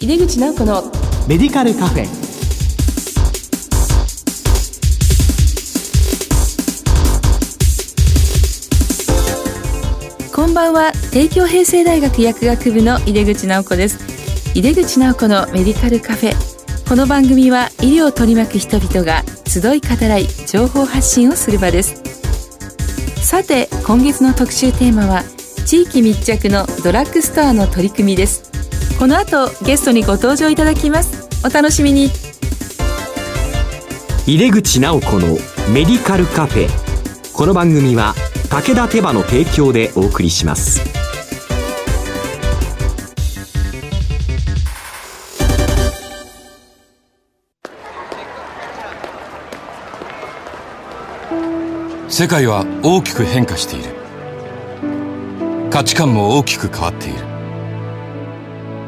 井出口直子のメディカルカフェ。こんばんは。帝京平成大学薬学部の井出口直子です。井出口直子のメディカルカフェ。この番組は医療を取り巻く人々が集い語らい情報発信をする場です。さて今月の特集テーマは地域密着のドラッグストアの取り組みですこの後ゲストにご登場いただきます。お楽しみに。入れ口直子のメディカルカフェ。この番組は武田手羽の提供でお送りします。世界は大きく変化している。価値観も大きく変わっている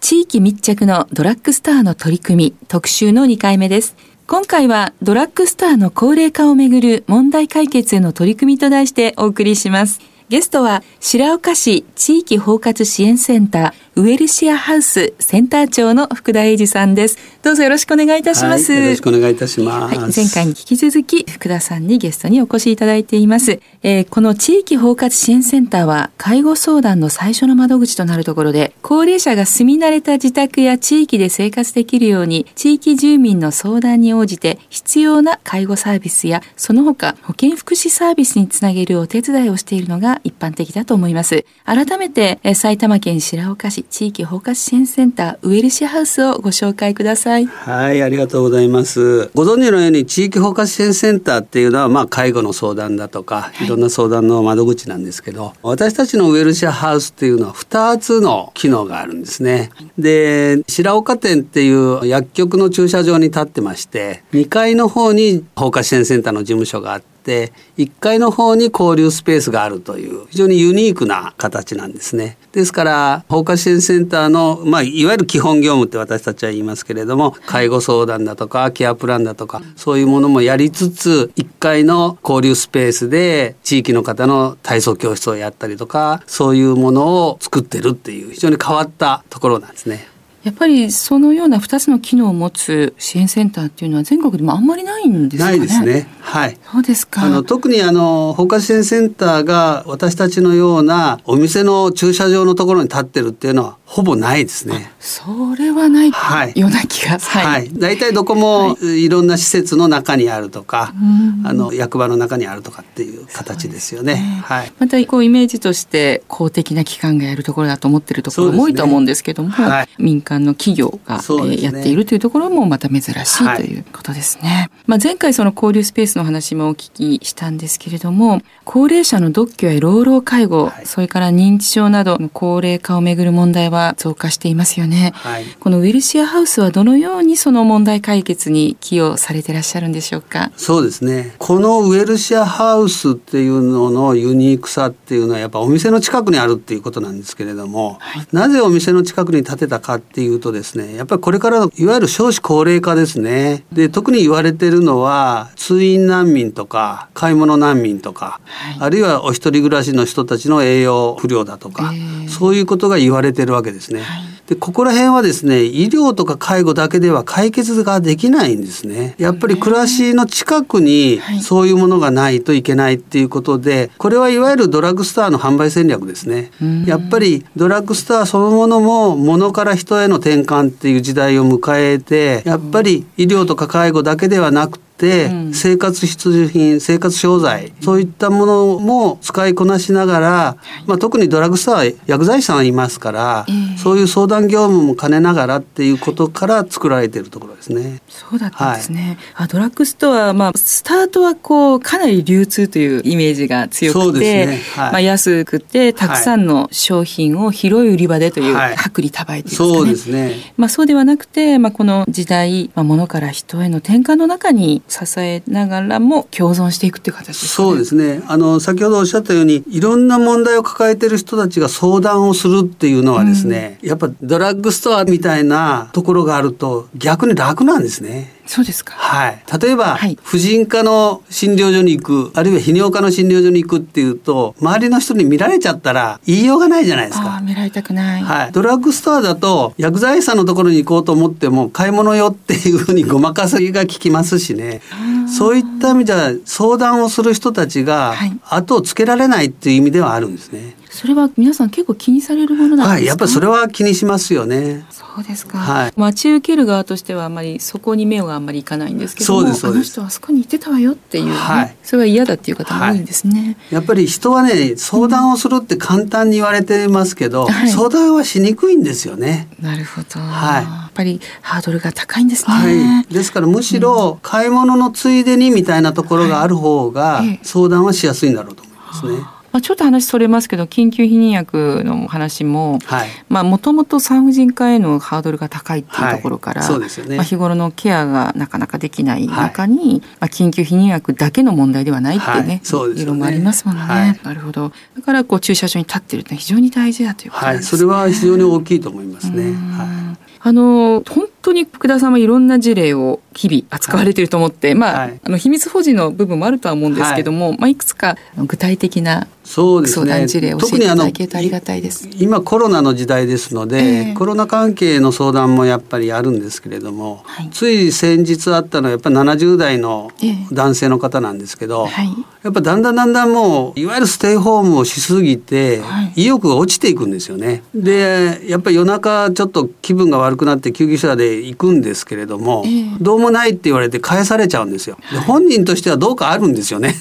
地域密着のドラッグスターの取り組み特集の2回目です。今回はドラッグスターの高齢化をめぐる問題解決への取り組みと題してお送りします。ゲストは白岡市地域包括支援センターウエルシアハウスセンター長の福田英二さんです。どうぞよろしくお願いいたします。はい、よろしくお願いいたします。はい、前回に引き続き福田さんにゲストにお越しいただいています。えー、この地域包括支援センターは介護相談の最初の窓口となるところで、高齢者が住み慣れた自宅や地域で生活できるように、地域住民の相談に応じて必要な介護サービスや、その他保健福祉サービスにつなげるお手伝いをしているのが一般的だと思います。改めて、えー、埼玉県白岡市地域包括支援センターウェルシアハウスをご紹介ください。はいありがとうございます。ご存知のように地域包括支援センターっていうのはまあ介護の相談だとか、はい、いろんな相談の窓口なんですけど私たちのウェルシアハウスっていうのは2つの機能があるんですね。で白岡店っていう薬局の駐車場に立ってまして2階の方に包括支援センターの事務所があってて1階の方に交流スペースがあるという非常にユニークな形なんですね。ですから放火支援センターの、まあ、いわゆる基本業務って私たちは言いますけれども介護相談だとかケアプランだとかそういうものもやりつつ1階の交流スペースで地域の方の体操教室をやったりとかそういうものを作ってるっていう非常に変わったところなんですね。やっぱりそのような2つの機能を持つ支援センターっていうのは全国でもあんまりないんですかね？ないですね。はい。そうですか。あの特にあの放火支援センターが私たちのようなお店の駐車場のところに立ってるっていうのはほぼないですね。それはない、はい、ような気が。はい。大、体、どこもいろんな施設の中にあるとか、あの役場の中にあるとかっていう形ですよね。ねはい。またこうイメージとして公的な機関がやるところだと思ってるところも多いと思うんですけども、ねはい、民間の企業が、ね、やっているというところもまた珍しいということですね。はい、まあ前回その交流スペースの話もお聞きしたんですけれども、高齢者の独居や老老介護、はい、それから認知症などの高齢化をめぐる問題は増加していますよね。はい、このウィルシアハウスはどのようにその問題解決に寄与されていらっしゃるんでしょうか？そうですね。このウェルシアハウスっていうののユニークさっていうのはやっぱお店の近くにあるっていうことなんですけれども、はい、なぜお店の近くに建てたかっていうとですね、やっぱりこれからのいわゆる少子高齢化ですね。で特に言われてるのは通院難民とか買い物難民とか、はい、あるいはお一人暮らしの人たちの栄養不良だとか、そういうことが言われてるわけですね。はい。でここら辺はですね医療とか介護だけでは解決ができないんですね。やっぱり暮らしの近くにそういうものがないといけないっていうことでこれはいわゆるドラッグストアの販売戦略ですね。やっぱりドラッグストアそのものも物から人への転換っていう時代を迎えてやっぱり医療とか介護だけではなくって、うん生活必需品生活商材そういったものも使いこなしながら、まあ、特にドラッグストアは薬剤師さんいますから、ええ。そういう相談業務も兼ねながらっていうことから作られているところですね。そうだったんですね。あドラッグストア、まあ、スタートはこう、かなり流通というイメージが強くて、ね。はい。まあ、安くて、たくさんの商品を広い売り場でという、はい。薄利多売というかね。そうですね。まあ、そうではなくて、まあ、この時代、まあ、物から人への転換の中に支えながらも共存していくっていう形ですね。そうですねあの先ほどおっしゃったようにいろんな問題を抱えてる人たちが相談をするっていうのはですね、やっぱドラッグストアみたいなところがあると逆に楽なんですね。そうですか。はい、例えば、はい婦人科の診療所に行くあるいは泌尿科の診療所に行くっていうと周りの人に見られちゃったら言いようがないじゃないですか。見られたくない。はい、ドラッグストアだと薬剤師さんのところに行こうと思っても買い物よっていうふうにごまかせが効きますしねそういった意味では相談をする人たちがはい後をつけられないっていう意味ではあるんですね。それは皆さん結構気にされるものなんですか？はい、やっぱりそれは気にしますよね。そうですか、はい。待ち受ける側としてはあまりそこに目があんまりいかないんですけどもそうですそうです。あの人はあそこに行ってたわよっていう、ねはい。それは嫌だっていう方も多いんですね、やっぱり人はね相談をするって簡単に言われてますけど、はい。相談はしにくいんですよね。なるほど、はい。やっぱりハードルが高いんですね、はい、ですからむしろ買い物のついでにみたいなところがある方が相談はしやすいんだろうと思いますね。まあ、ちょっと話それますけど緊急避妊薬の話ももともと産婦人科へのハードルが高いっていうところから、はい。そうですよね。まあ、日頃のケアがなかなかできない中に、まあ、緊急避妊薬だけの問題ではないってい。うね,、はいね。議論もありますもんね、はい。なるほど。だからこう駐車場に立ってるって非常に大事だということですね、それは非常に大きいと思いますね。あの本当に福田さんはいろんな事例を日々扱われていると思って、まあ、はい。あの秘密保持の部分もあるとは思うんですけども、い。まあ、いくつか具体的なそうです相談ね事例を教えていただけるとありがたいです。今コロナの時代ですので、ええ。コロナ関係の相談もやっぱりあるんですけれども、はい。つい先日あったのはやっぱり70代のええ。男性の方なんですけど、はい。やっぱだんだんだんだんもういわゆるステイホームをしすぎて、はい。意欲が落ちていくんですよね。でやっぱり夜中ちょっと気分が悪くなって救急車で行くんですけれども、ええどうもないって言われて返されちゃうんですよ。で本人としてはどうかあるんですよね。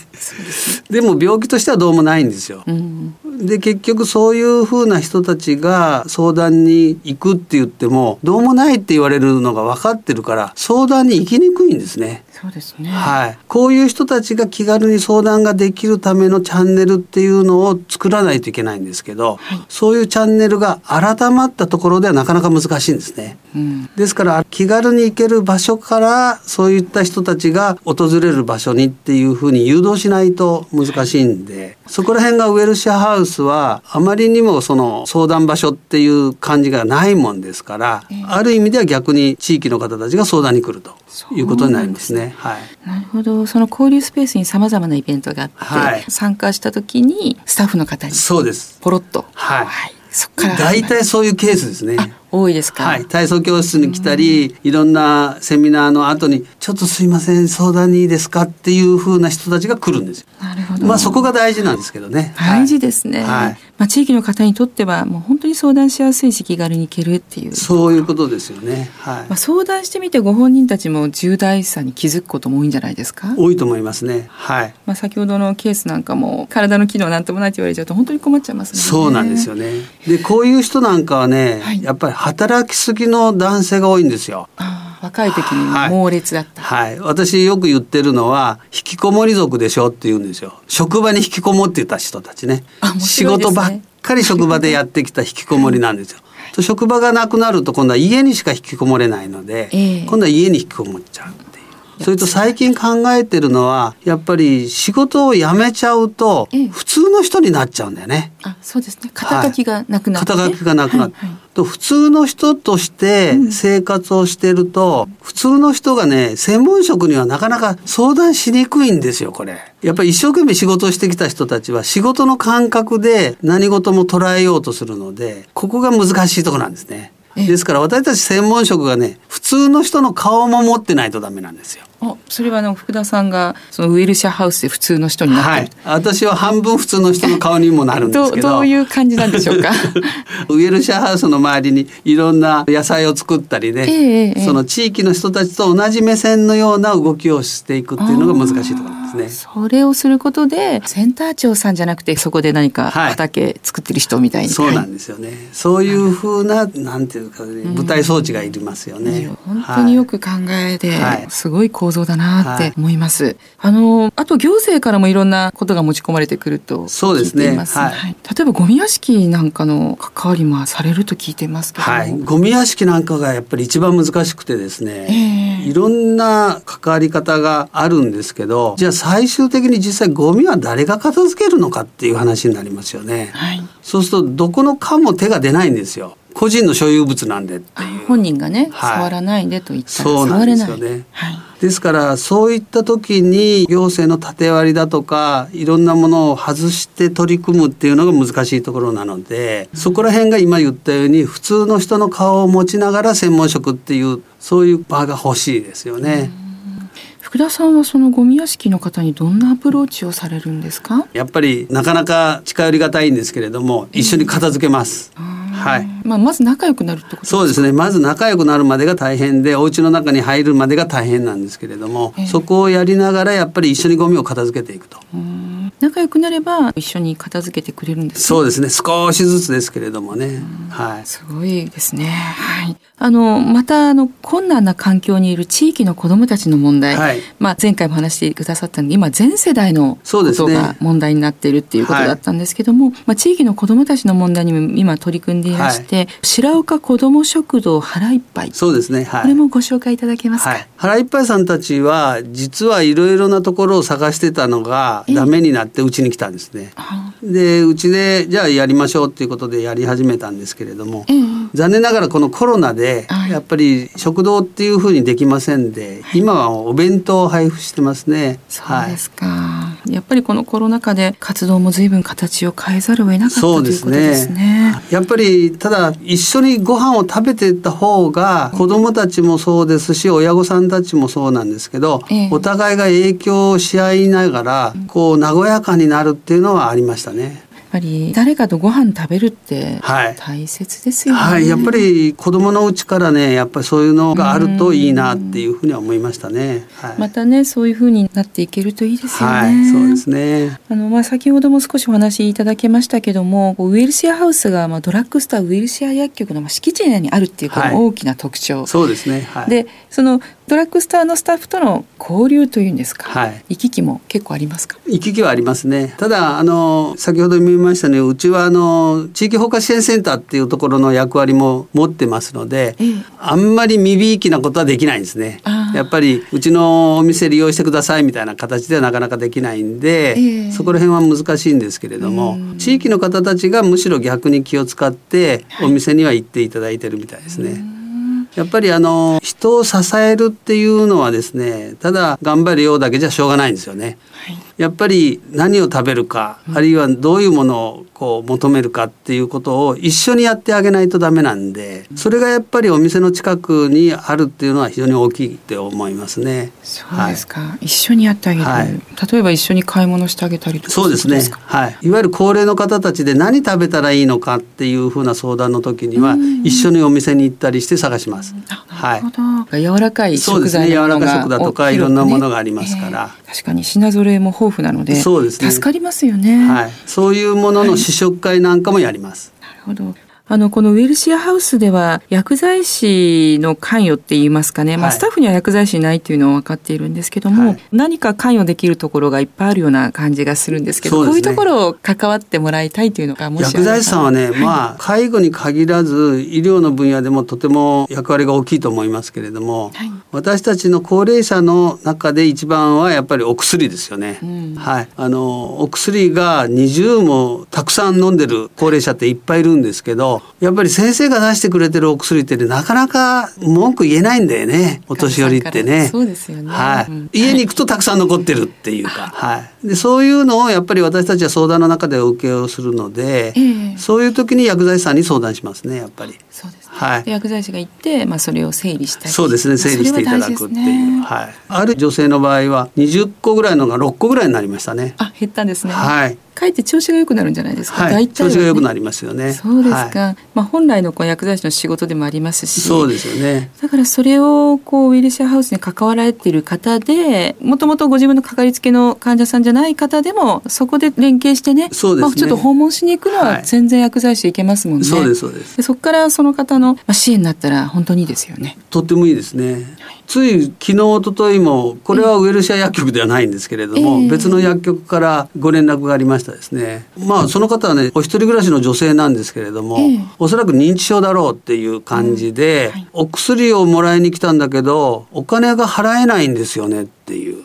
でも病気としてはどうもないんですよ。うんで結局そういうふうな人たちが相談に行くって言ってもどうもないって言われるのが分かってるから相談に行きにくいんですね。そうですね、はい、こういう人たちが気軽に相談ができるためのチャンネルっていうのを作らないといけないんですけど、はいそういうチャンネルが改まったところではなかなか難しいんですね。うんですから気軽に行ける場所からそういった人たちが訪れる場所にっていうふうに誘導しないと難しいんでそこら辺がウェルシアハウスはあまりにもその相談場所っていう感じがないもんですから、ええある意味では逆に地域の方たちが相談に来るということになりますね。はい。なるほど。その交流スペースにさまざまなイベントがあって、はい。参加した時にスタッフの方にそうです。ポロッと、はい。そこから大体そういうケースですね。多いですか、はい、体操教室に来たり、いろんなセミナーの後に、ちょっとすいません、相談にいいですか？っていう風な人たちが来るんですよ。なるほどまあそこが大事なんですけどね。大事ですね、はいまあ、地域の方にとってはもう本当に相談しやすいし気軽に行けるっていうそういうことですよね。はいまあ、。相談してみてご本人たちも重大さに気づくことも多いんじゃないですか、多いと思いますね。はい。まあ、先ほどのケースなんかも体の機能なんともないって言われちゃうと本当に困っちゃいますねそうなんですよね。で、こういう人なんかはね、はいやっぱり働きすぎの男性が多いんですよ。若い時にはい猛烈だった、はい。私よく言ってるのは、引きこもり族でしょって言うんですよ。職場に引きこもっていた人たちね。あ面仕事ばっかり職場でやってきた引きこもりなんですよ。と職場がなくなると今度は家にしか引きこもれないので、ええ今度は家に引きこもっちゃう。それと最近考えてるのはやっぱり仕事を辞めちゃうとええ。普通の人になっちゃうんだよね。あそうですね。肩書きがなくなって、肩書きがなくなって、はいはい。と普通の人として生活をしてると、普通の人がね専門職にはなかなか相談しにくいんですよこれ。やっぱり一生懸命仕事をしてきた人たちは仕事の感覚で何事も捉えようとするのでここが難しいところなんですね。ええですから私たち専門職がね普通の人の顔も持ってないとダメなんですよ。それはあの福田さんがそのウェルシャハウスで普通の人になってる、はい、私は半分普通の人の顔にもなるんですけど。どういう感じなんでしょうか？ウェルシャハウスの周りにいろんな野菜を作ったりね、ええその地域の人たちと同じ目線のような動きをしていくっていうのが難しいところですね。それをすることでセンター長さんじゃなくてそこで何かはい。畑作ってる人みたいに、そうなんですよね。そういうふうな、なんていうかね、舞台装置がいりますよいねや。本当によく考えて、はい。すごい構造だなって思います。あのあと行政からもいろんなことが持ち込まれてくるとそうですね。はい例えばゴミ屋敷なんかの関わりもされると聞いてますけども、はい、ゴミ屋敷なんかがやっぱり一番難しくてですね、ええいろんな関わり方があるんですけどじゃあ最終的に実際ゴミは誰が片付けるのかっていう話になりますよね。はい、そうするとどこの科も手が出ないんですよ。個人の所有物なんで。本人がね、はい触らないでと言ったら触れない。ですよねはいですからそういった時に行政の縦割りだとかいろんなものを外して取り組むっていうのが難しいところなのでそこら辺が今言ったように普通の人の顔を持ちながら専門職っていうそういう場が欲しいですよね。福田さんはそのゴミ屋敷の方にどんなアプローチをされるんですか？やっぱりなかなか近寄りがたいんですけれども一緒に片付けます。はい。まあ、まず仲良くなるってことそうですねまず仲良くなるまでが大変でお家の中に入るまでが大変なんですけれども、ええそこをやりながらやっぱり一緒にゴミを片付けていくと。うん仲良くなれば一緒に片付けてくれるんですねそうですね少しずつですけれどもね。はい。すごいですね。はい。あの、また、あの、困難な環境にいる地域の子どもたちの問題。はいまあ、前回も話してくださったんで、今、全世代のこそうですねとが問題になっているっていうことだったんですけども、まあ、地域の子どもたちの問題にも今取り組んでいらして、白岡子ども食堂腹いっぱい。そうですね。はい。これもご紹介いただけますか？はい、腹いっぱいさんたちは実はいろいろなところを探してたのがダメになってうちに来たんですね。あでうちでじゃあやりましょうっていうことでやり始めたんですけれども、ええ。残念ながらこのコロナではい。やっぱり食堂っていうふうにできませんで、今はお弁当を配布してますね。そうですか、やっぱりこのコロナ禍で活動も随分形を変えざるを得なかったということですね。やっぱりただ一緒にご飯を食べてった方が子どもたちもそうですし親御さんたちもそうなんですけど、ええお互いが影響し合いながらこう和やかになるっていうのはありましたね。やっぱり誰かとご飯食べるってはい大切ですよね。はい、やっぱり子供のうちからねやっぱりそういうのがあるといいなっていうふうには思いましたね。はい、またねそういう風になっていけるといいですよね。はい、そうですね。あのまあ先ほども少しお話しいただけましたけども、ウェルシアハウスがまあドラッグストアウェルシア薬局のまあ敷地内にあるっていうこはいの大きな特徴。そうですね。はい。でそのドラッグストアのスタッフとの交流というんですか、はい行き来も結構ありますか？行き来はありますね。ただあの先ほど見ましたねうちはあの地域包括支援センターっていうところの役割も持ってますので、ええあんまり身びいきなことはできないんですねやっぱりうちのお店利用してくださいみたいな形ではなかなかできないんで、ええそこら辺は難しいんですけれども、うん地域の方たちがむしろ逆に気を使ってお店には行っていただいてるみたいですね。やっぱりあの人を支えるっていうのはですねただ頑張るようだけじゃしょうがないんですよね。はい。やっぱり何を食べるか、あるいはどういうものをこう求めるかっていうことを一緒にやってあげないとダメなんでそれがやっぱりお店の近くにあるっていうのは非常に大きいって思いますね。そうですか、一緒にやってあげる、はい。例えば一緒に買い物してあげたりとかそうですねはい、いわゆる高齢の方たちで何食べたらいいのか？っていうふうな相談の時にはうん一緒にお店に行ったりして探します。あはい。柔らかい食材のものが柔らか食だとかおいろんなものがありますから。ええ。確かに品揃えも豊富なのでそうですね。助かりますよね、はい、そういうものの試食会なんかもやります。なるほど。あの、このウェルシアハウスでは薬剤師の関与って言いますかね、まあ、はいスタッフには薬剤師いないっていうのは分かっているんですけども、はい。何か関与できるところがいっぱいあるような感じがするんですけど、ね。こういうところを関わってもらいたいというのがもし薬剤師さんはね、まあ介護に限らず医療の分野でもとても役割が大きいと思いますけれども、はい。私たちの高齢者の中で一番はやっぱりお薬ですよね。うん。はい、あのお薬が20もたくさん飲んでる高齢者っていっぱいいるんですけど、やっぱり先生が出してくれてるお薬ってねなかなか文句言えないんだよね。お年寄りってね。そうですよね。はい。うん。家に行くとたくさん残ってるっていうか、はい、でそういうのをやっぱり私たちは相談の中でお受けをするので、ええ。そういう時に薬剤師さんに相談しますねやっぱり。そうですね。はい、薬剤師が行って、まあ、それを整理したり。そうですね。整理していただくっていう、ね、はい、ある女性の場合は20個ぐらいのが6個ぐらいになりましたね。あ減ったんですね。はいかえって調子が良くなるんじゃないですか？はい、調子が良くなりますよね。そうですか。はい、まあ本来のこう薬剤師の仕事でもありますし。そうですよね。だからそれをこうウィルシアハウスに関わられている方で、もともとご自分のかかりつけの患者さんじゃない方でもそこで連携してね、そうですね。まあ、ちょっと訪問しに行くのは全然薬剤師行けますもんね。そうですそうです。でそこからその方の支援になったら本当にいいですよね。とってもいいですね。はいつい昨日一昨日もこれはウエルシア薬局ではないんですけれども、えー、別の薬局からご連絡がありましたですね。まあその方はねお一人暮らしの女性なんですけれども、えー、おそらく認知症だろうっていう感じで、はい、お薬をもらいに来たんだけどお金が払えないんですよねっていう。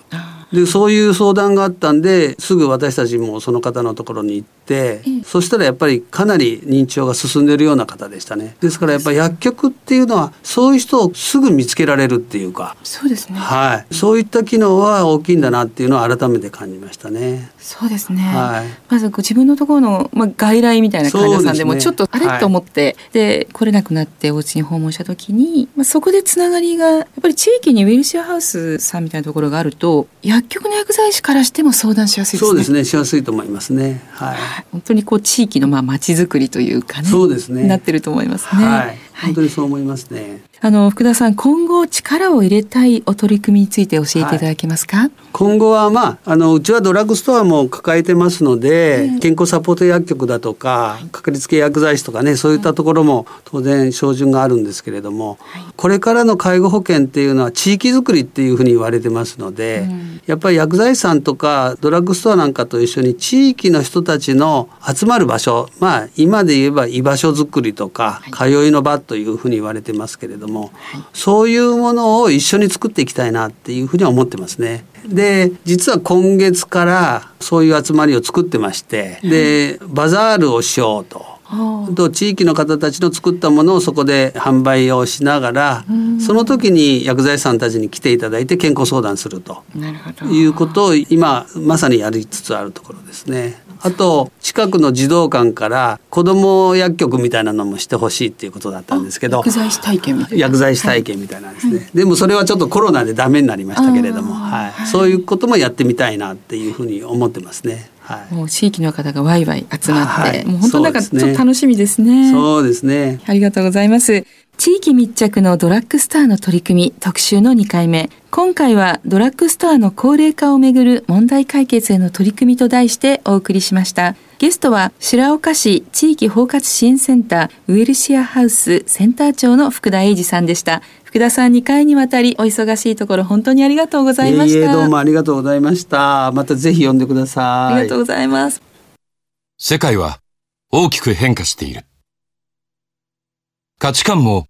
でそういう相談があったんですぐ私たちもその方のところに行って、うん、そしたらやっぱりかなり認知症が進んでるような方でしたね。ですからやっぱり薬局っていうのはそういう人をすぐ見つけられるっていうかそうですね。はい。そういった機能は大きいんだなっていうのは改めて感じましたね。そうですね、はい、まず自分のところの、まあ、外来みたいな患者さんでもちょっとあれと思って、で来れなくなってお家に訪問した時に、まあ、そこでつながりがやっぱり地域にウィルシアハウスさんみたいなところがあると薬局の薬剤師からしても相談しやすいですね。そうですね、しやすいと思いますね。はい。本当にこう地域のまあ町づくりというかね。そうですね。なってると思いますね。はい。本当にそう思いますね。あの福田さん今後力を入れたいお取り組みについて教えていただけますか、はい、今後はまああのうちはドラッグストアも抱えてますので、うん、健康サポート薬局だとか、はい、かかりつけ薬剤師とかねそういったところも当然標準があるんですけれども、はい、これからの介護保険っていうのは地域づくりっていうふうに言われてますので、うん、やっぱり薬剤師さんとかドラッグストアなんかと一緒に地域の人たちの集まる場所まあ今で言えば居場所づくりとか、通いの場というふうに言われてますけれども、そういうものを一緒に作っていきたいなっていうふうには思ってますね。で実は今月からそういう集まりを作ってましてでバザールをしようと。と地域の方たちの作ったものをそこで販売をしながらその時に薬剤師さんたちに来ていただいて健康相談するということを今まさにやりつつあるところですね。あと近くの児童館から子ども薬局みたいなのもしてほしいっていうことだったんですけど薬剤師体験みたいな薬剤師体験みたいなんですね、はい、でもそれはちょっとコロナでダメになりましたけれども、はい、そういうこともやってみたいなっていうふうに思ってますね。はい、もう地域の方がワイワイ集まって、はい、もう本当なんかちょっと楽しみですね。そうですね。ありがとうございます。地域密着のドラッグストアの取り組み特集の2回目。今回はドラッグストアの高齢化をめぐる問題解決への取り組みと題してお送りしました。ゲストは白岡市地域包括支援センターウェルシアハウスセンター長の福田英二さんでした。福田さん2回にわたりお忙しいところ本当にありがとうございました。どうもありがとうございました。またぜひ呼んでください。ありがとうございます。世界は大きく変化している。価値観も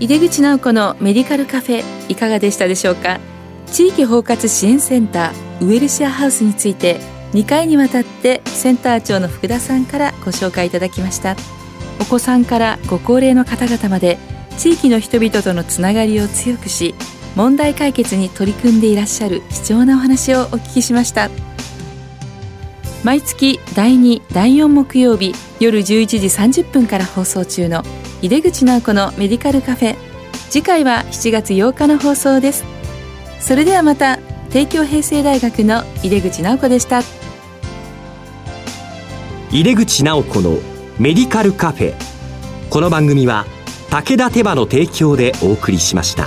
井出口直子のメディカルカフェいかがでしたでしょうか？地域包括支援センターウェルシアハウスについて2回にわたってセンター長の福田さんからご紹介いただきました。お子さんからご高齢の方々まで地域の人々とのつながりを強くし問題解決に取り組んでいらっしゃる貴重なお話をお聞きしました。毎月第2第4木曜日夜11時30分から放送中の井出口直子のメディカルカフェ。次回は7月8日の放送です。それではまた帝京平成大学の井出口直子でした。井出口直子のメディカルカフェ。この番組は武田手羽の提供でお送りしました。